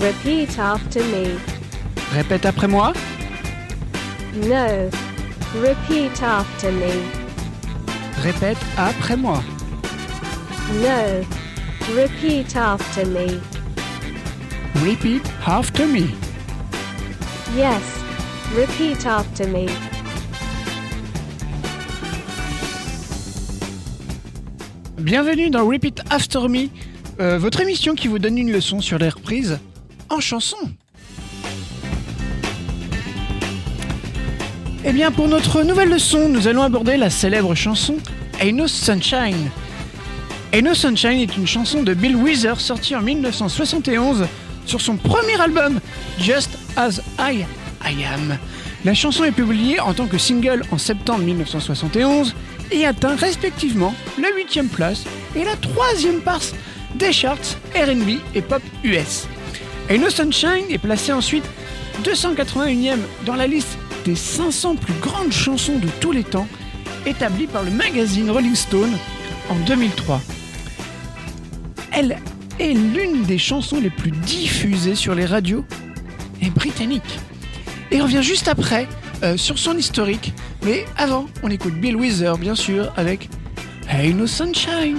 Repeat after me. Répète après moi. No. Repeat after me. Répète après moi. No. Repeat after me. Repeat after me. Yes. Repeat after me. Bienvenue dans Repeat After Me, euh, votre émission qui vous donne une leçon sur les reprises chanson. Eh bien, pour notre nouvelle leçon, nous allons aborder la célèbre chanson Ain't No Sunshine. Ain't No Sunshine est une chanson de Bill Withers sortie en 1971 sur son premier album Just As I, Am. La chanson est publiée en tant que single en septembre 1971 et atteint respectivement la 8 place et la 3 place des charts RB et pop US. Ain't No Sunshine est placée ensuite 281e dans la liste des 500 plus grandes chansons de tous les temps, établie par le magazine Rolling Stone en 2003. Elle est l'une des chansons les plus diffusées sur les radios et britanniques. Et on revient juste après euh, sur son historique. Mais avant, on écoute Bill Wither, bien sûr, avec Hey Sunshine.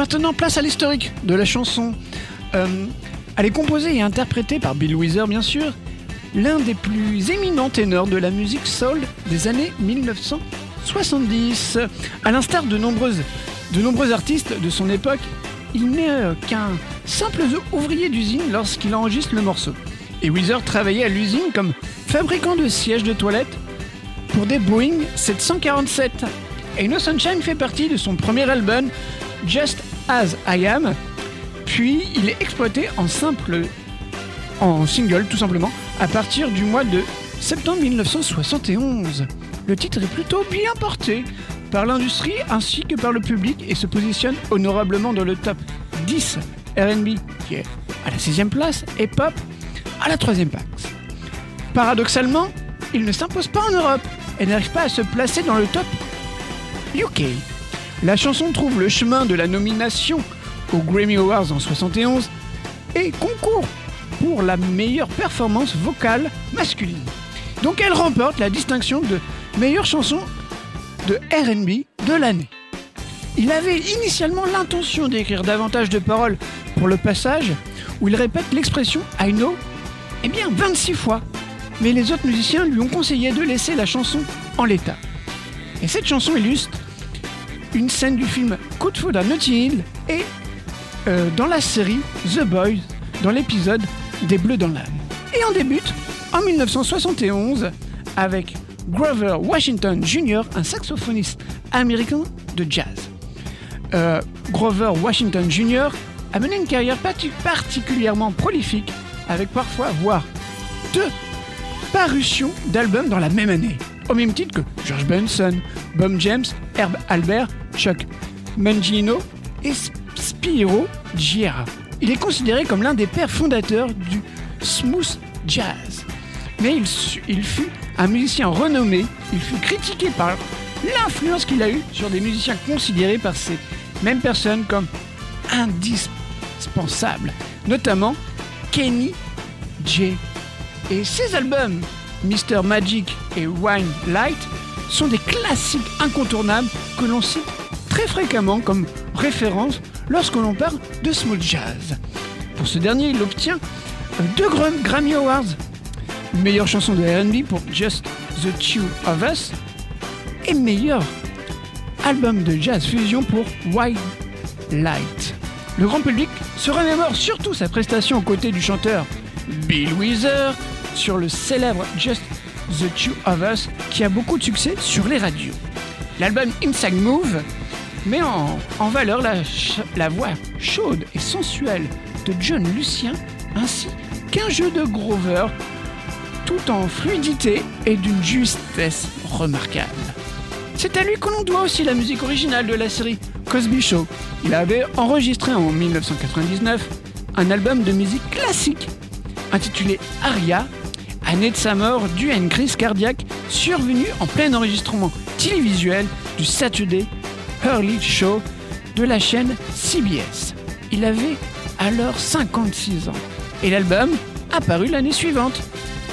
Maintenant, place à l'historique de la chanson. Euh, elle est composée et interprétée par Bill Wither, bien sûr, l'un des plus éminents ténors de la musique soul des années 1970. À l'instar de, nombreuses, de nombreux artistes de son époque, il n'est euh, qu'un simple ouvrier d'usine lorsqu'il enregistre le morceau. Et Wither travaillait à l'usine comme fabricant de sièges de toilette pour des Boeing 747. Et No Sunshine fait partie de son premier album, Just As I Am, puis il est exploité en simple en single tout simplement à partir du mois de septembre 1971. Le titre est plutôt bien porté par l'industrie ainsi que par le public et se positionne honorablement dans le top 10 RB qui est à la 6 place et pop à la 3 place. Paradoxalement, il ne s'impose pas en Europe et n'arrive pas à se placer dans le top UK. La chanson trouve le chemin de la nomination aux Grammy Awards en 71 et concourt pour la meilleure performance vocale masculine. Donc elle remporte la distinction de meilleure chanson de RB de l'année. Il avait initialement l'intention d'écrire davantage de paroles pour le passage où il répète l'expression I know eh bien 26 fois. Mais les autres musiciens lui ont conseillé de laisser la chanson en l'état. Et cette chanson illustre une scène du film Coup de foudre à Notting Hill et euh, dans la série The Boys, dans l'épisode Des Bleus dans l'âme. Et on débute en 1971 avec Grover Washington Jr., un saxophoniste américain de jazz. Euh, Grover Washington Jr. a mené une carrière parti- particulièrement prolifique, avec parfois, voire deux parutions d'albums dans la même année, au même titre que George Benson, Bob James, Herb Albert, Chuck Mangino et Spiro Giera. Il est considéré comme l'un des pères fondateurs du smooth jazz. Mais il fut un musicien renommé, il fut critiqué par l'influence qu'il a eue sur des musiciens considérés par ces mêmes personnes comme indispensables, notamment Kenny J. Et ses albums, Mr. Magic et Wine Light, sont des classiques incontournables que l'on cite très fréquemment comme référence lorsque l'on parle de smooth jazz. Pour ce dernier, il obtient deux Gram- Grammy Awards. Meilleure chanson de R&B pour Just the Two of Us et meilleur album de jazz fusion pour White Light. Le grand public se remémore surtout sa prestation aux côtés du chanteur Bill Wither sur le célèbre Just the Two of Us qui a beaucoup de succès sur les radios. L'album Inside Move met en, valeur la, la voix chaude et sensuelle de John Lucien ainsi qu'un jeu de Grover tout en fluidité et d'une justesse remarquable. C'est à lui que l'on doit aussi la musique originale de la série Cosby Show. Il avait enregistré en 1999 un album de musique classique intitulé Aria, année de sa mort due à une crise cardiaque survenue en plein enregistrement télévisuel du Saturday Early Show de la chaîne CBS. Il avait alors 56 ans et l'album apparu l'année suivante.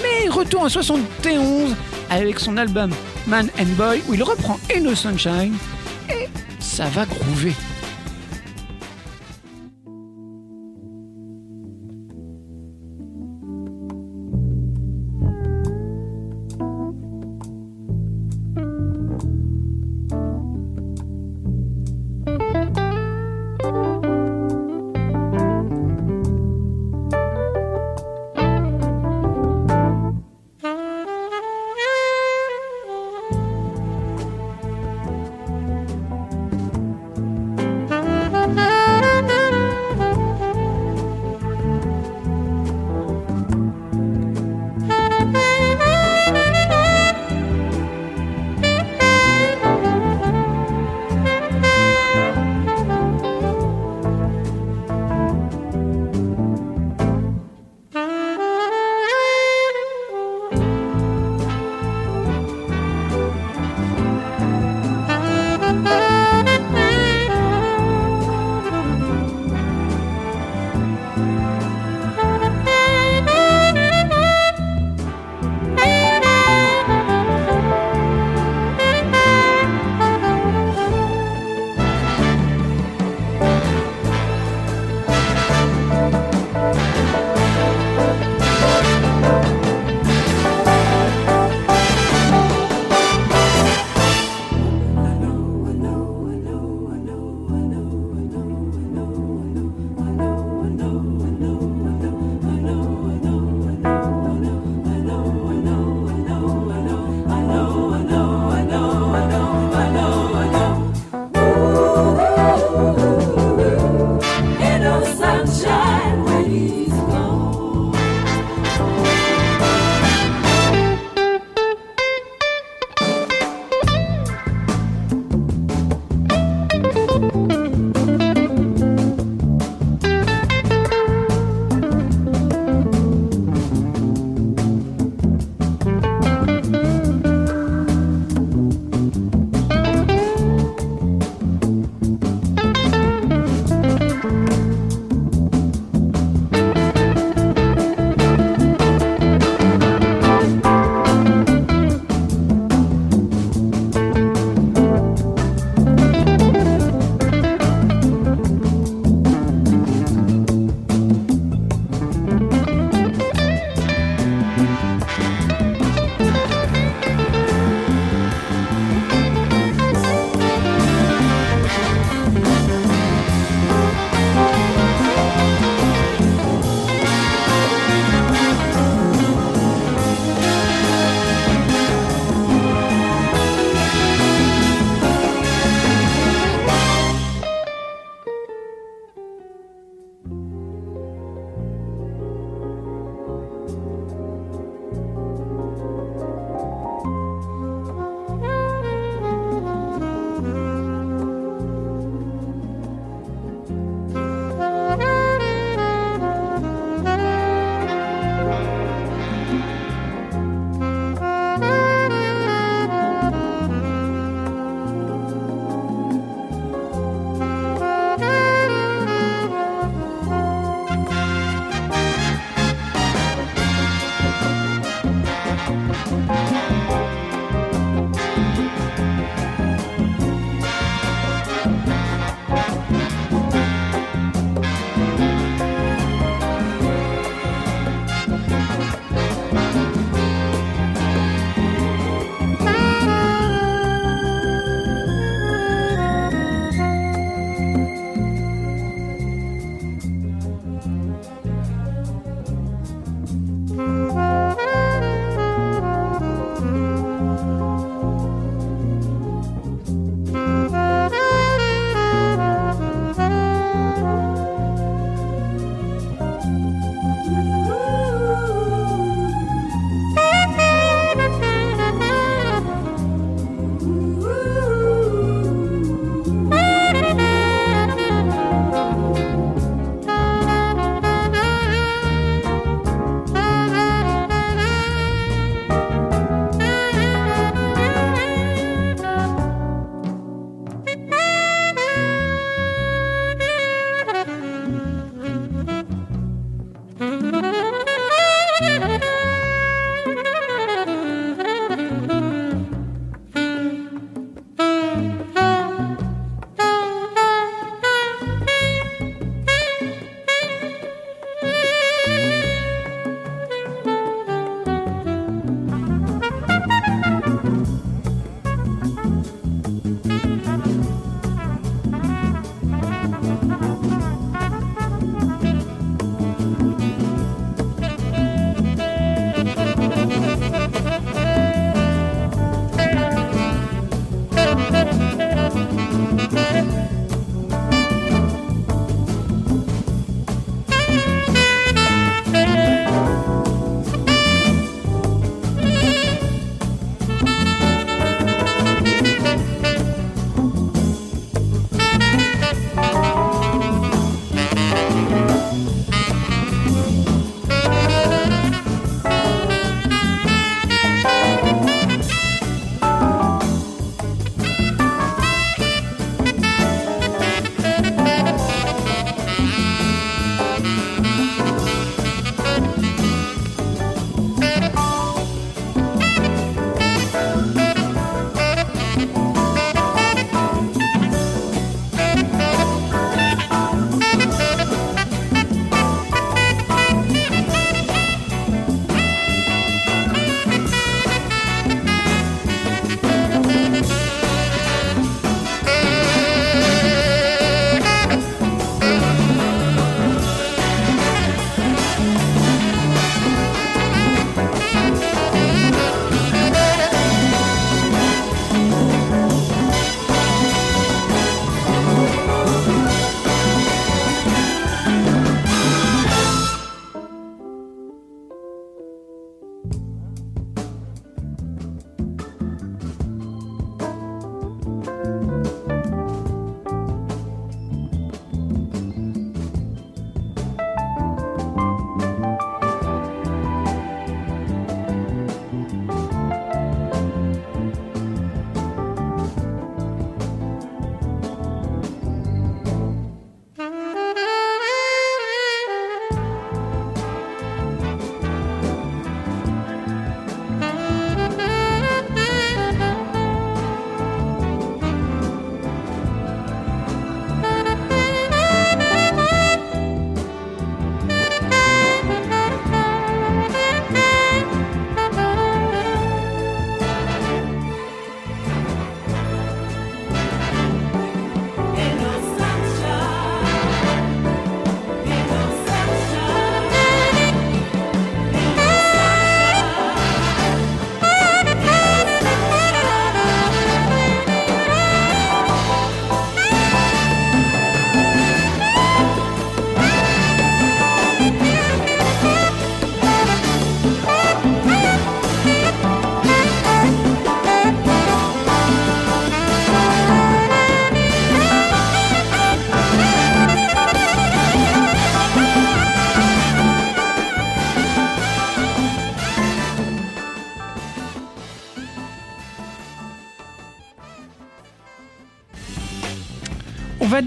Mais retour en 71 avec son album Man and Boy où il reprend No Sunshine et ça va groover.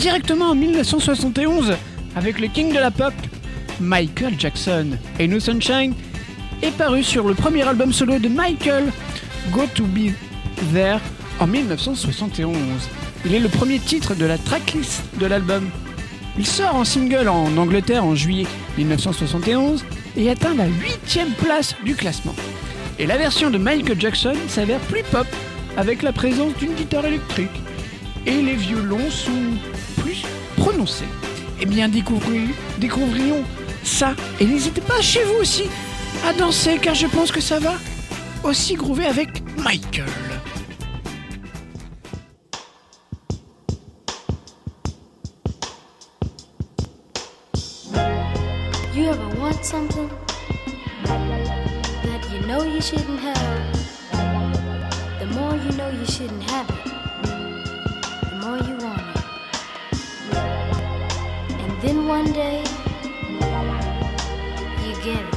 Directement en 1971 avec le king de la pop, Michael Jackson. Et No Sunshine est paru sur le premier album solo de Michael, Go to Be There, en 1971. Il est le premier titre de la tracklist de l'album. Il sort en single en Angleterre en juillet 1971 et atteint la 8 place du classement. Et la version de Michael Jackson s'avère plus pop avec la présence d'une guitare électrique et les violons sont plus prononcés. Eh bien, découvri- découvrions ça et n'hésitez pas chez vous aussi à danser car je pense que ça va aussi groover avec Michael. One day, you get it.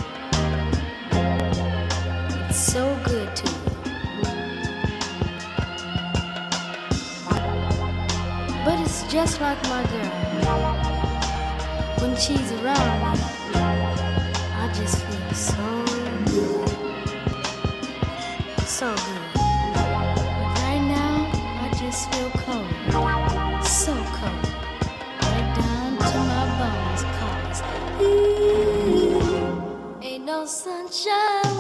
It's so good to you. But it's just like my girl. When she's around I just feel so good. So good. But right now, I just feel cold. Sunshine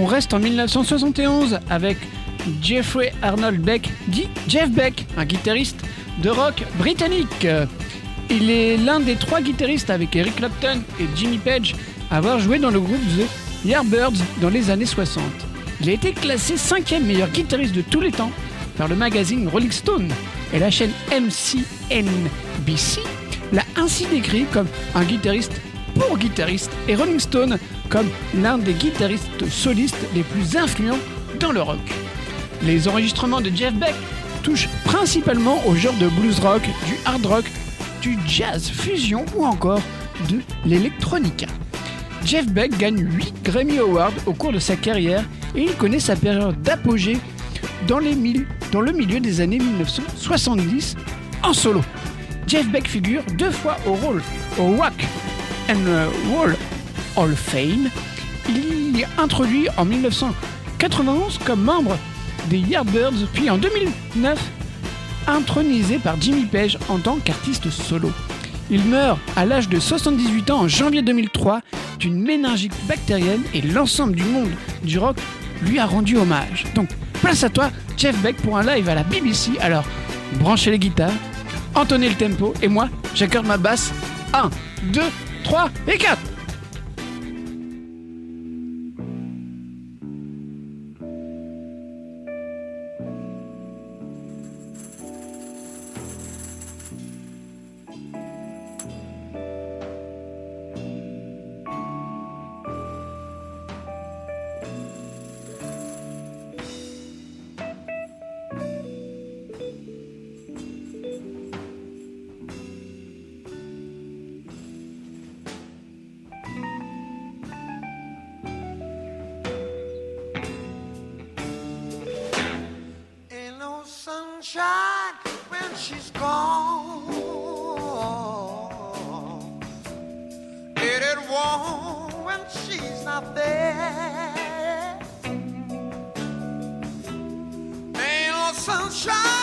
On reste en 1971 avec Jeffrey Arnold Beck, dit Jeff Beck, un guitariste de rock britannique. Il est l'un des trois guitaristes avec Eric Clapton et Jimmy Page à avoir joué dans le groupe The Yardbirds dans les années 60. Il a été classé cinquième meilleur guitariste de tous les temps par le magazine Rolling Stone et la chaîne MCNBC l'a ainsi décrit comme un guitariste pour guitariste et Rolling Stone comme l'un des guitaristes solistes les plus influents dans le rock. Les enregistrements de Jeff Beck touchent principalement au genre de blues rock, du hard rock, du jazz fusion ou encore de l'électronica. Jeff Beck gagne 8 Grammy Awards au cours de sa carrière et il connaît sa période d'apogée dans, le milieu des années 1970 en solo. Jeff Beck figure deux fois au rôle au Rock and Roll Hall of Fame. Il est introduit en 1991 comme membre des Yardbirds, puis en 2009 intronisé par Jimmy Page en tant qu'artiste solo. Il meurt à l'âge de 78 ans en janvier 2003 d'une méningite bactérienne et l'ensemble du monde du rock lui a rendu hommage. Donc, place à toi, Jeff Beck, pour un live à la BBC. Alors, branchez les guitares, entonnez le tempo, et moi, j'accorde ma basse. 1, 2, 3 et 4 she's gone. It ain't warm when she's not there. Ain't no sunshine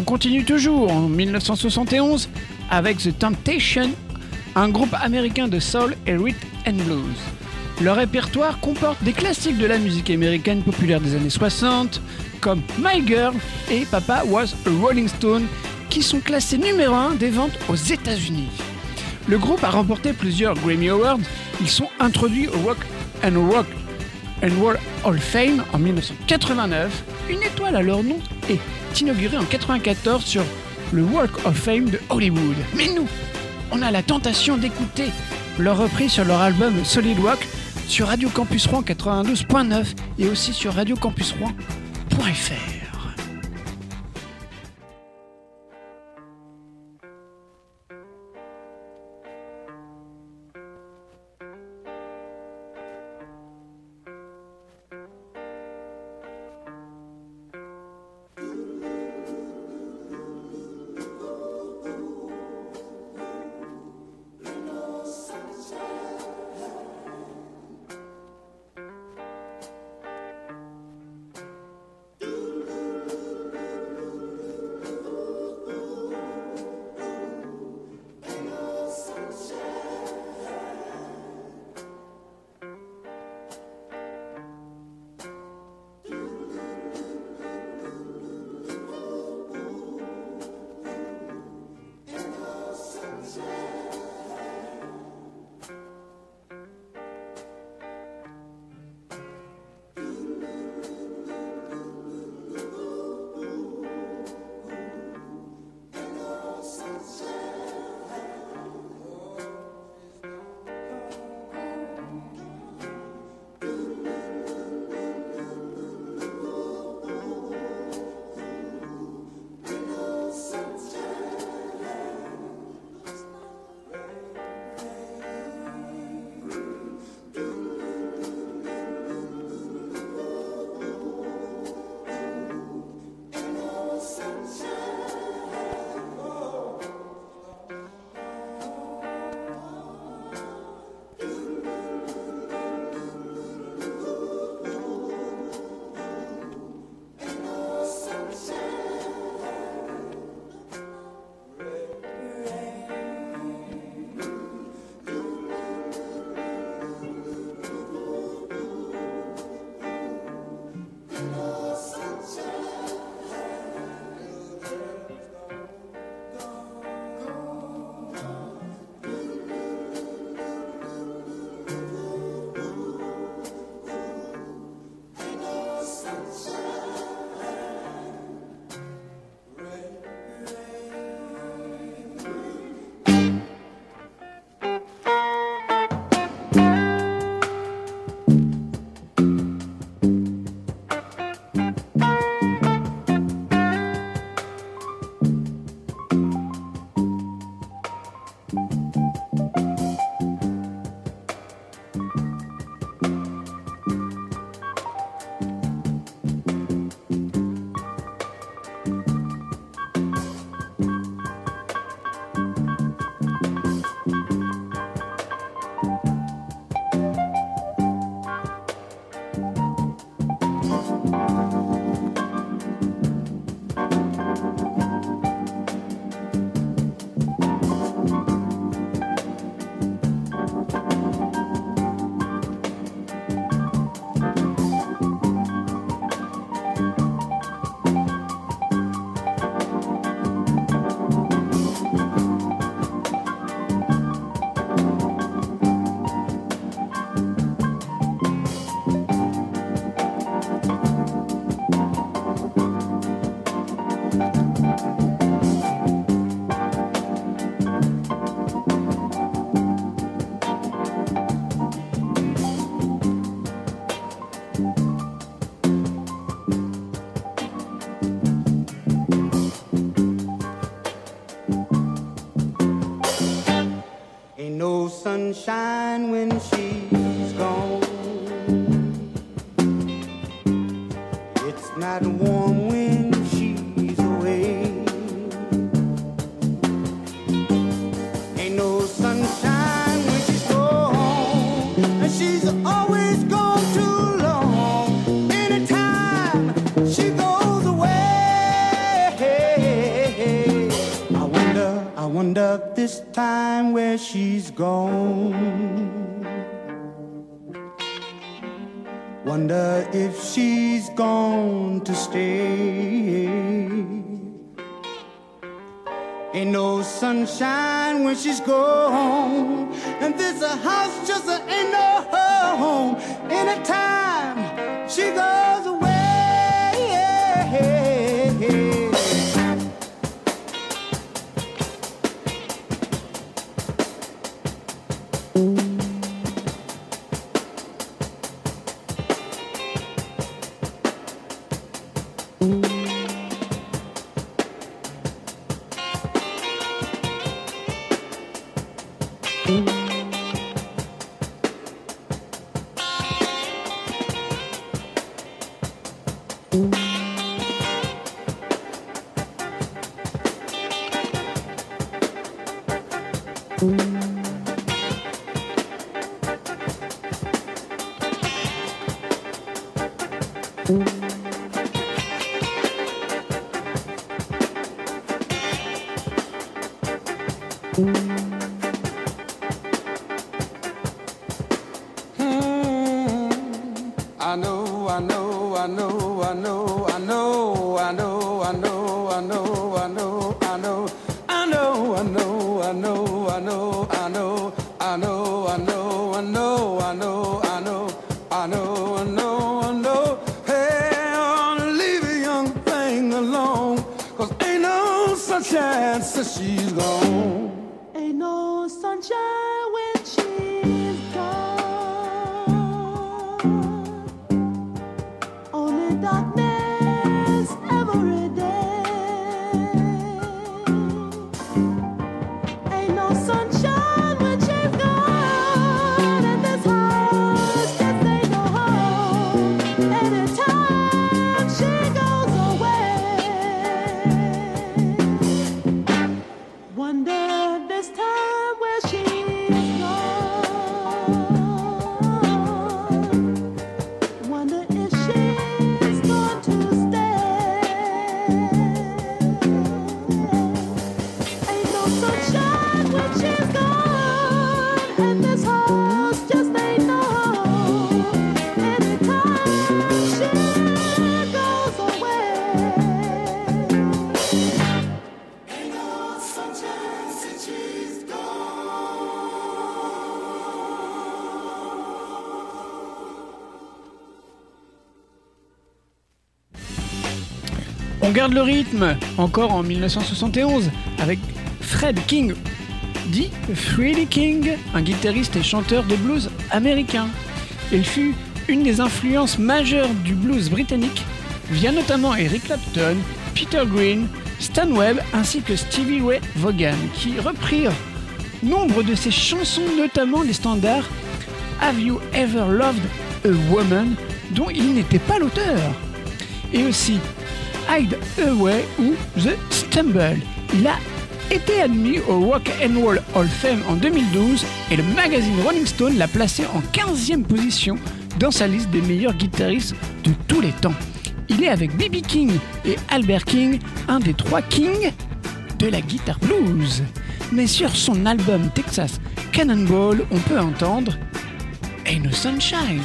On continue toujours en 1971 avec The Temptation, un groupe américain de soul et rhythm and blues. Leur répertoire comporte des classiques de la musique américaine populaire des années 60, comme My Girl et Papa Was a Rolling Stone, qui sont classés numéro 1 des ventes aux États-Unis. Le groupe a remporté plusieurs Grammy Awards. Ils sont introduits au Rock and Rock and Roll Hall of Fame en 1989. Une étoile à leur nom est inaugurée en 1994 sur le Walk of Fame de Hollywood. Mais nous, on a la tentation d'écouter leur reprise sur leur album Solid Rock sur Radio Campus Rouen 92.9 et aussi sur radiocampusrouen.fr. to stay. Ain't no sunshine when she's gone. And this a house just ain't no home. Anytime she goes le rythme, encore en 1971, avec Fred King, dit Freddie King, un guitariste et chanteur de blues américain. Il fut une des influences majeures du blues britannique, via notamment Eric Clapton, Peter Green, Stan Webb ainsi que Stevie Ray Vaughan, qui reprirent nombre de ses chansons, notamment les standards Have You Ever Loved a Woman, dont il n'était pas l'auteur, et aussi Hide Away ou The Stumble. Il a été admis au Rock and Roll Hall of Fame en 2012 et le magazine Rolling Stone l'a placé en 15e position dans sa liste des meilleurs guitaristes de tous les temps. Il est avec B.B. King et Albert King, un des trois kings de la guitare blues. Mais sur son album Texas Cannonball, on peut entendre Ain't No Sunshine.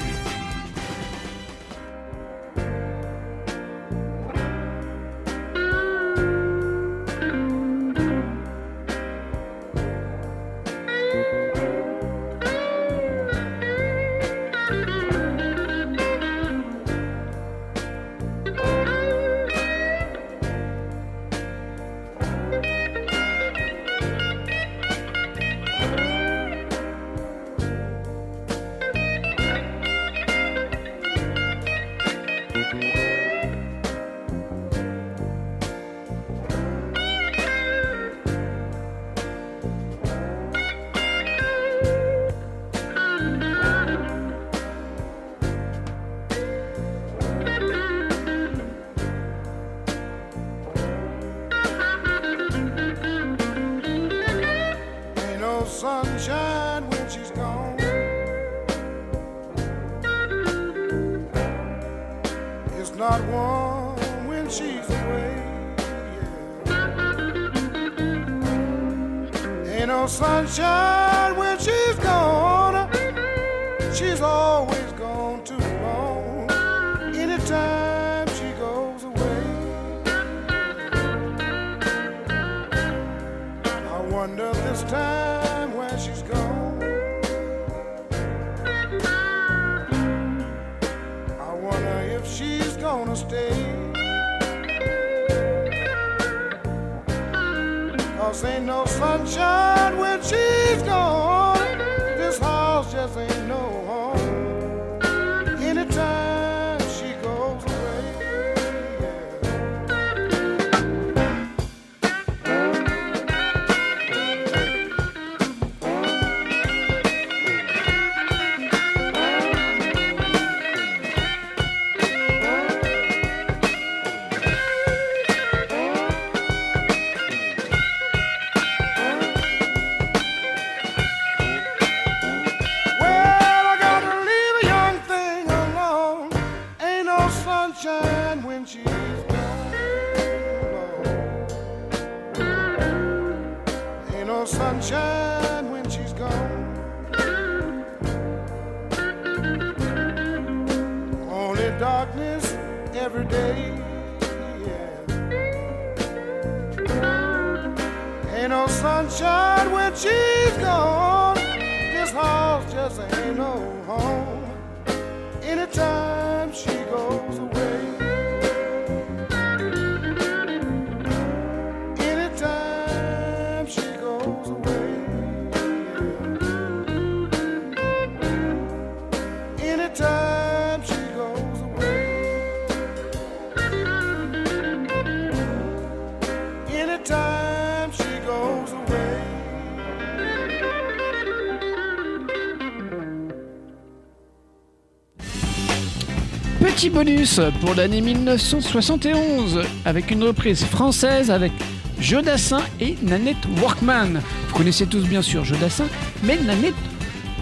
Petit bonus pour l'année 1971 avec une reprise française avec Jodassin et Nanette Workman. Vous connaissez tous bien sûr Jodassin, mais Nanette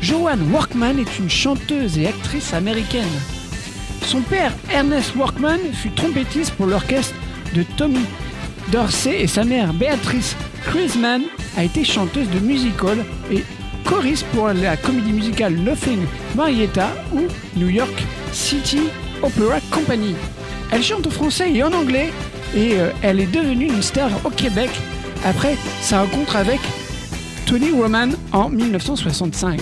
Joanne Workman est une chanteuse et actrice américaine. Son père, Ernest Workman, fut trompettiste pour l'orchestre de Tommy Dorsey et sa mère, Béatrice Chrisman, a été chanteuse de musical et choriste pour la comédie musicale Nothing Marietta ou New York City Opera Company. Elle chante en français et en anglais et euh, elle est devenue une star au Québec après sa rencontre avec Tony Roman en 1965.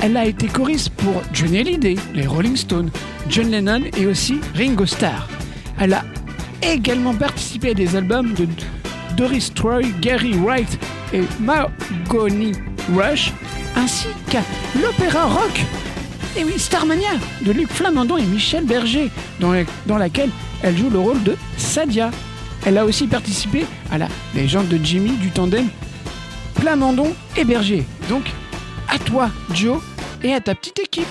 Elle a été choriste pour Johnny Hallyday, les Rolling Stones, John Lennon et aussi Ringo Starr. Elle a également participé à des albums de Doris Troy, Gary Wright et Mahogany Rush, ainsi qu'à l'opéra rock et oui, Starmania de Luc Flamandon et Michel Berger, dans, la- dans laquelle elle joue le rôle de Sadia. Elle a aussi participé à la légende de Jimmy du tandem Plamondon et Berger. Donc, à toi, Joe, et à ta petite équipe.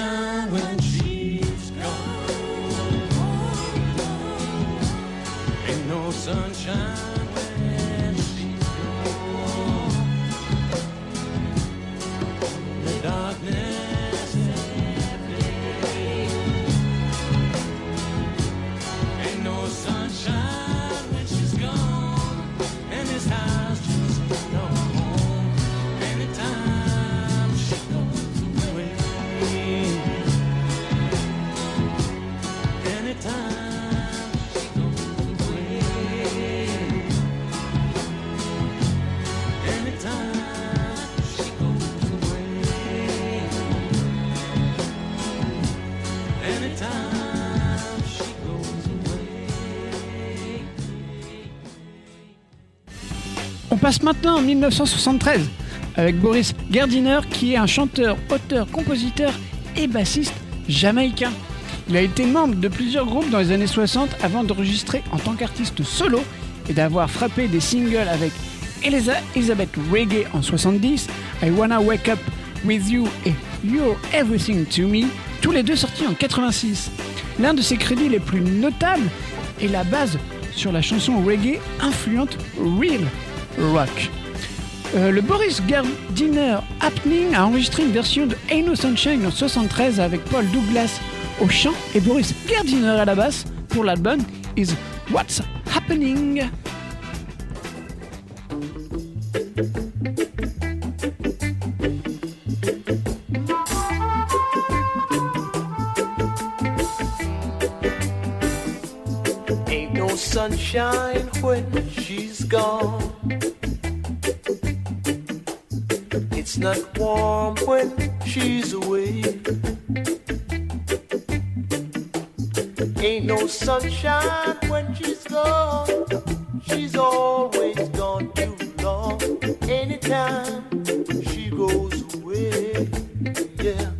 Sunshine when she's gone. Ain't no sunshine passe maintenant en 1973 avec Boris Gardiner qui est un chanteur, auteur, compositeur et bassiste jamaïcain. Il a été membre de plusieurs groupes dans les années 60 avant d'enregistrer en tant qu'artiste solo et d'avoir frappé des singles avec Elisa Elizabeth Reggae en 70, I Wanna Wake Up With You et You're Everything To Me, tous les deux sortis en 86. L'un de ses crédits les plus notables est la base sur la chanson reggae influente Real Rock. Euh, le Boris Gardiner Happening a enregistré une version de Ain't No Sunshine en 73 avec Paul Douglas au chant et Boris Gardiner à la basse pour l'album Is What's Happening. Ain't no sunshine when she's gone. It's not warm when she's away. Ain't no sunshine when she's gone. She's always gone too long. Anytime she goes away, yeah.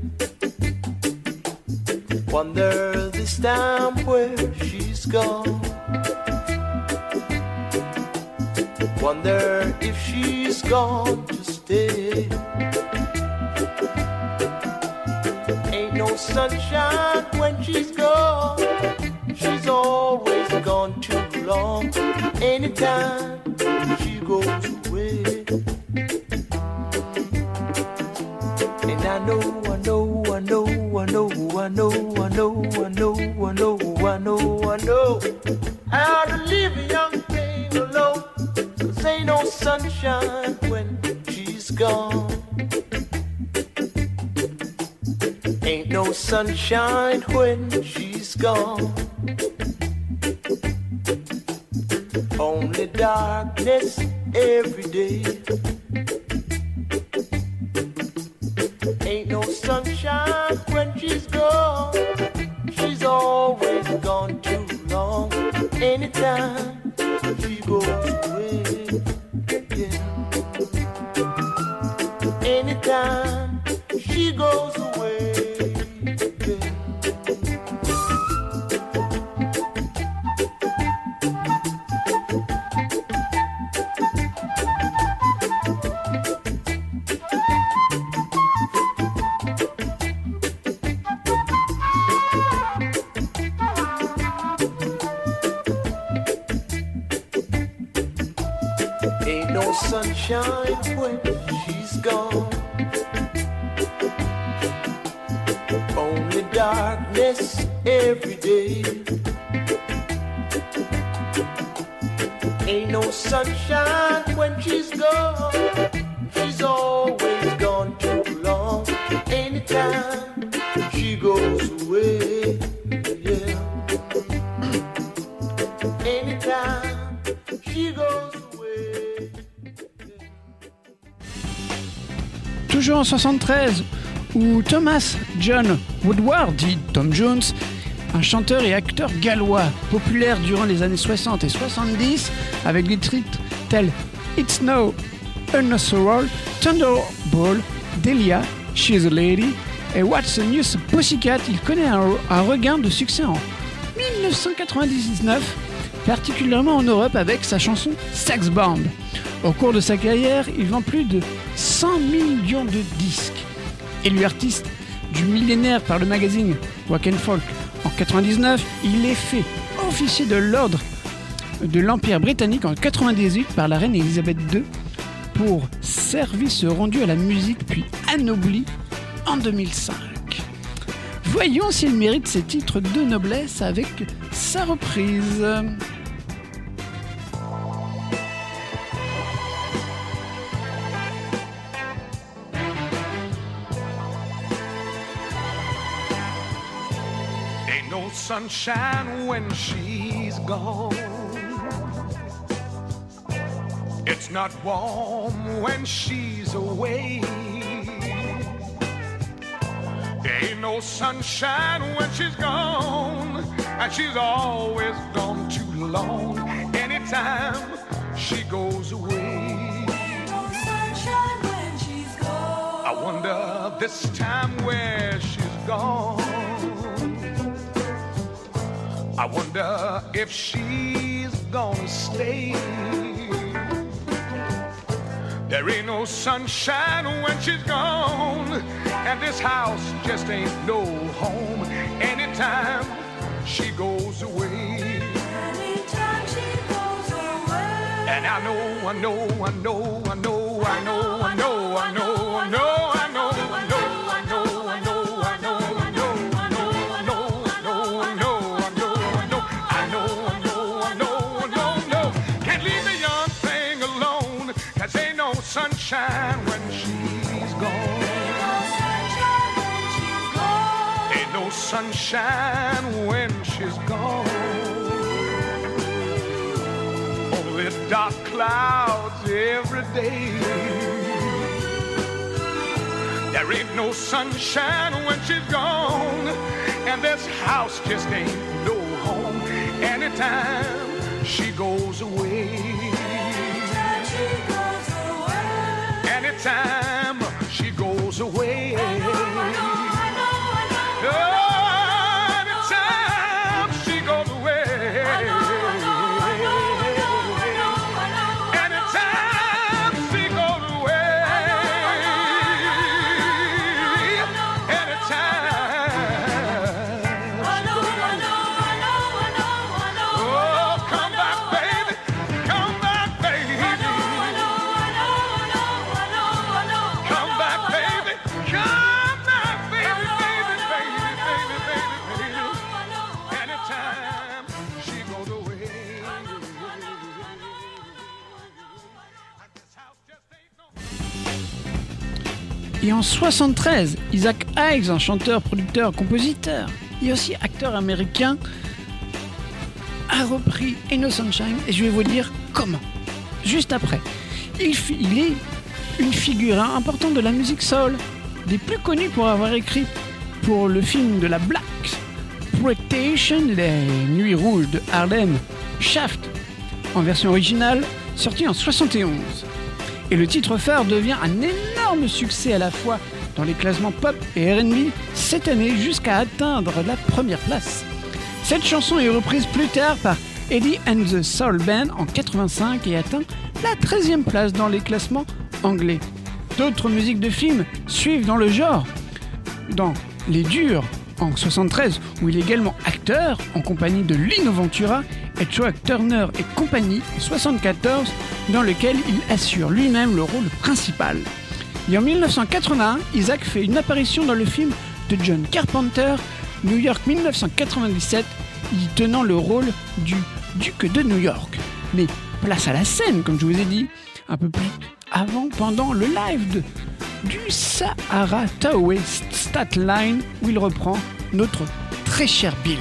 Wonder this time where she's gone. Wonder if she's gone sunshine when she's gone. She's always gone too long. Anytime she goes away. And I know, I know, I know, I know, I know, I know, I know, I know, I know, I know. How sunshine when she's gone. Only darkness every day. No sunshine when she's gone. Only darkness every day. Ain't no sunshine when she's gone. Toujours en 73, où Thomas John Woodward, dit Tom Jones, un chanteur et acteur gallois populaire durant les années 60 et 70, avec des titres tels It's No Unnatural, Thunderball, Delia, She's a Lady et What's the News Pussycat, il connaît un, un regain de succès en 1999, particulièrement en Europe avec sa chanson Sex Bomb. Au cours de sa carrière, il vend plus de 100 millions de disques. Élu artiste du millénaire par le magazine Rock and Folk en 99, il est fait officier de l'ordre de l'Empire britannique en 98 par la reine Elisabeth II pour service rendu à la musique puis anobli en 2005. Voyons s'il mérite ses titres de noblesse avec sa reprise. sunshine when she's gone. It's not warm when she's away. There ain't no sunshine when she's gone, and she's always gone too long. Anytime she goes away, no I wonder this time where she's gone. I wonder if she's gonna stay. There ain't no sunshine when she's gone, and this house just ain't no home. Anytime she goes away. Anytime she goes away. And I know, I know, I know, I know, I know, I know, I know, I know. I know. Sunshine when she's gone. Oh, Only dark clouds every day. There ain't no sunshine when she's gone, and this house just ain't no home anytime she goes away. Anytime she goes away. Anytime en 73, Isaac Hayes, un chanteur, producteur, compositeur et aussi acteur américain, a repris Ain't No Sunshine et je vais vous dire comment. Juste après. Il est une figure importante de la musique soul, des plus connus pour avoir écrit pour le film de la Black Exploitation, Les Nuits Rouges de Harlem, Shaft, en version originale, sorti en 71 et le titre phare devient un énorme succès à la fois dans les classements pop et RB cette année jusqu'à atteindre la première place. Cette chanson est reprise plus tard par Eddie and the Soul Band en 85 et atteint la 13e place dans les classements anglais. D'autres musiques de films suivent dans le genre. Dans Les Durs en 73, où il est également acteur en compagnie de Lino Ventura et Chuck Turner et compagnie en 74, dans lequel il assure lui-même le rôle principal. Et en 1981, Isaac fait une apparition dans le film de John Carpenter, New York 1997, y tenant le rôle du duc de New York. Mais place à la scène, comme je vous ai dit, un peu plus avant, pendant le live du Sahara Taway Statline, où il reprend notre très cher Bill.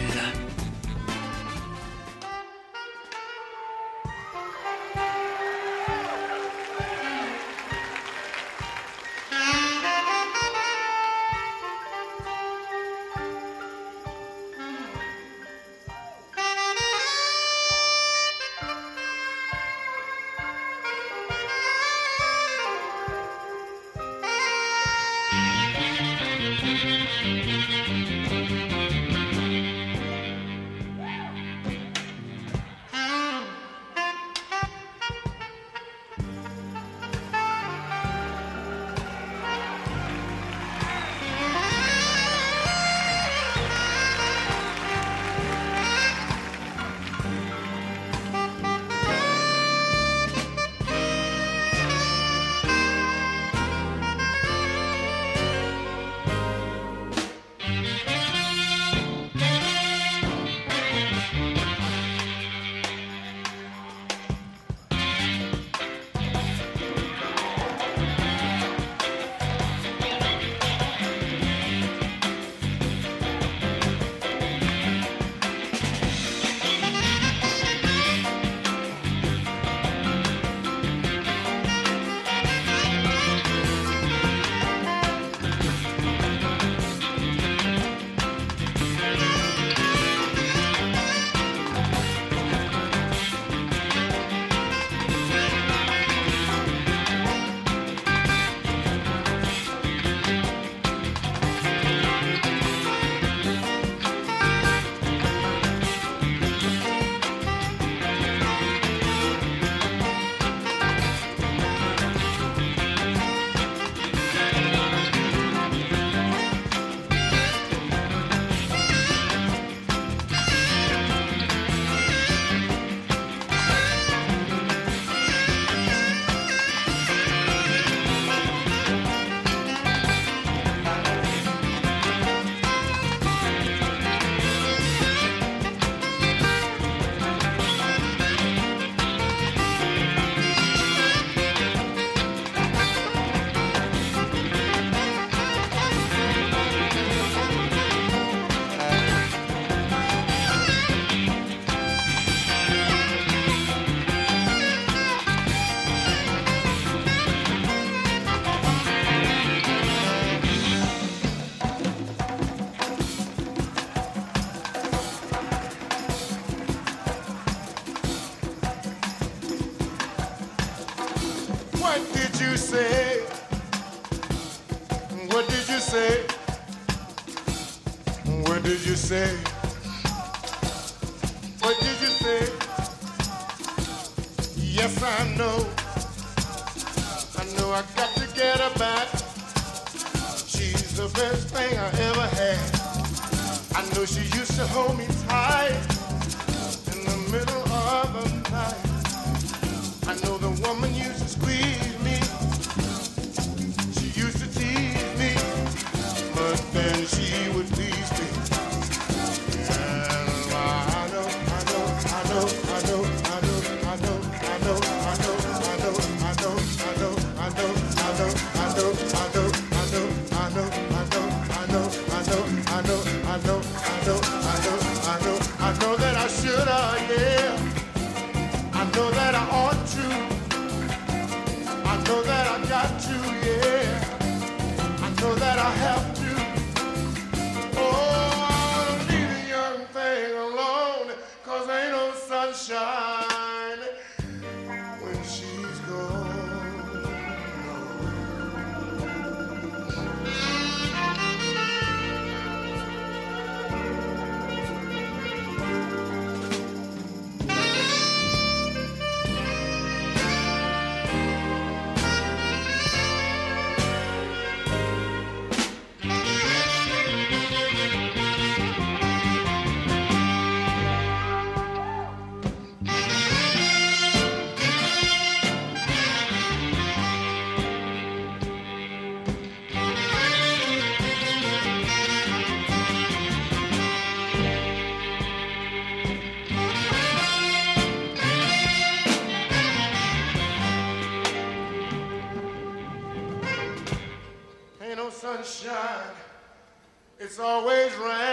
Always rain.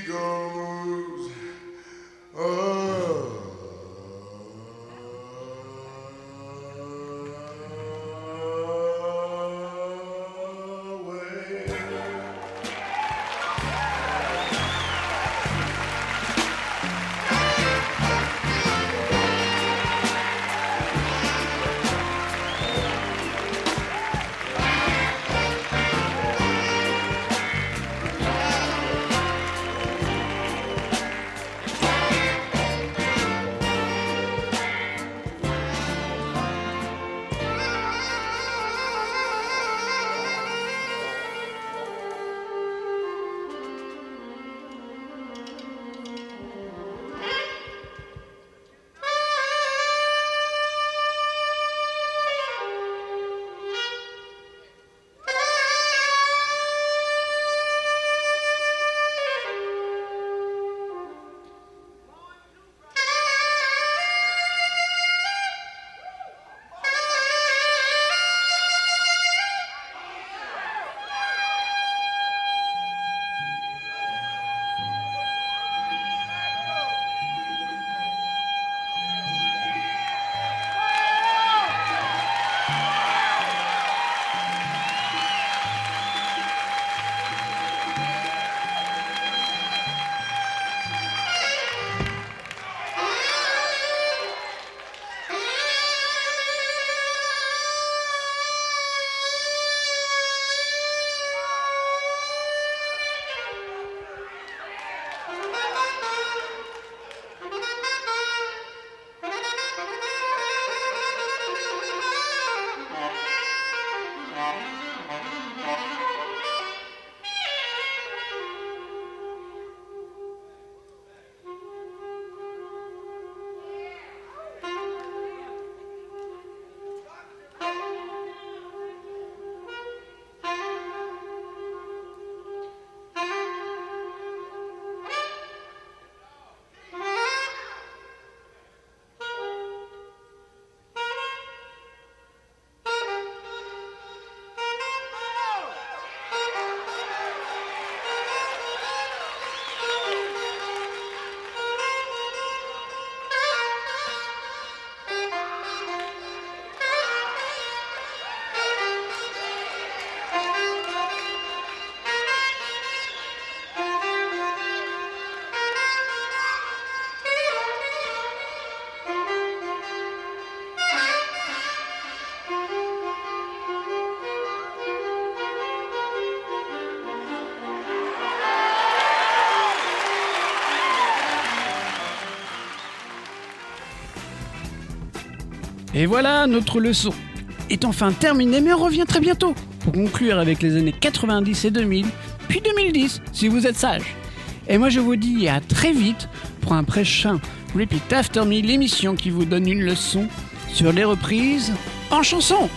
go. Et voilà, notre leçon est enfin terminée, mais on revient très bientôt pour conclure avec les années 90 et 2000, puis 2010 si vous êtes sage. Et moi je vous dis à très vite pour un prochain Repeat After Me, l'émission qui vous donne une leçon sur les reprises en chanson.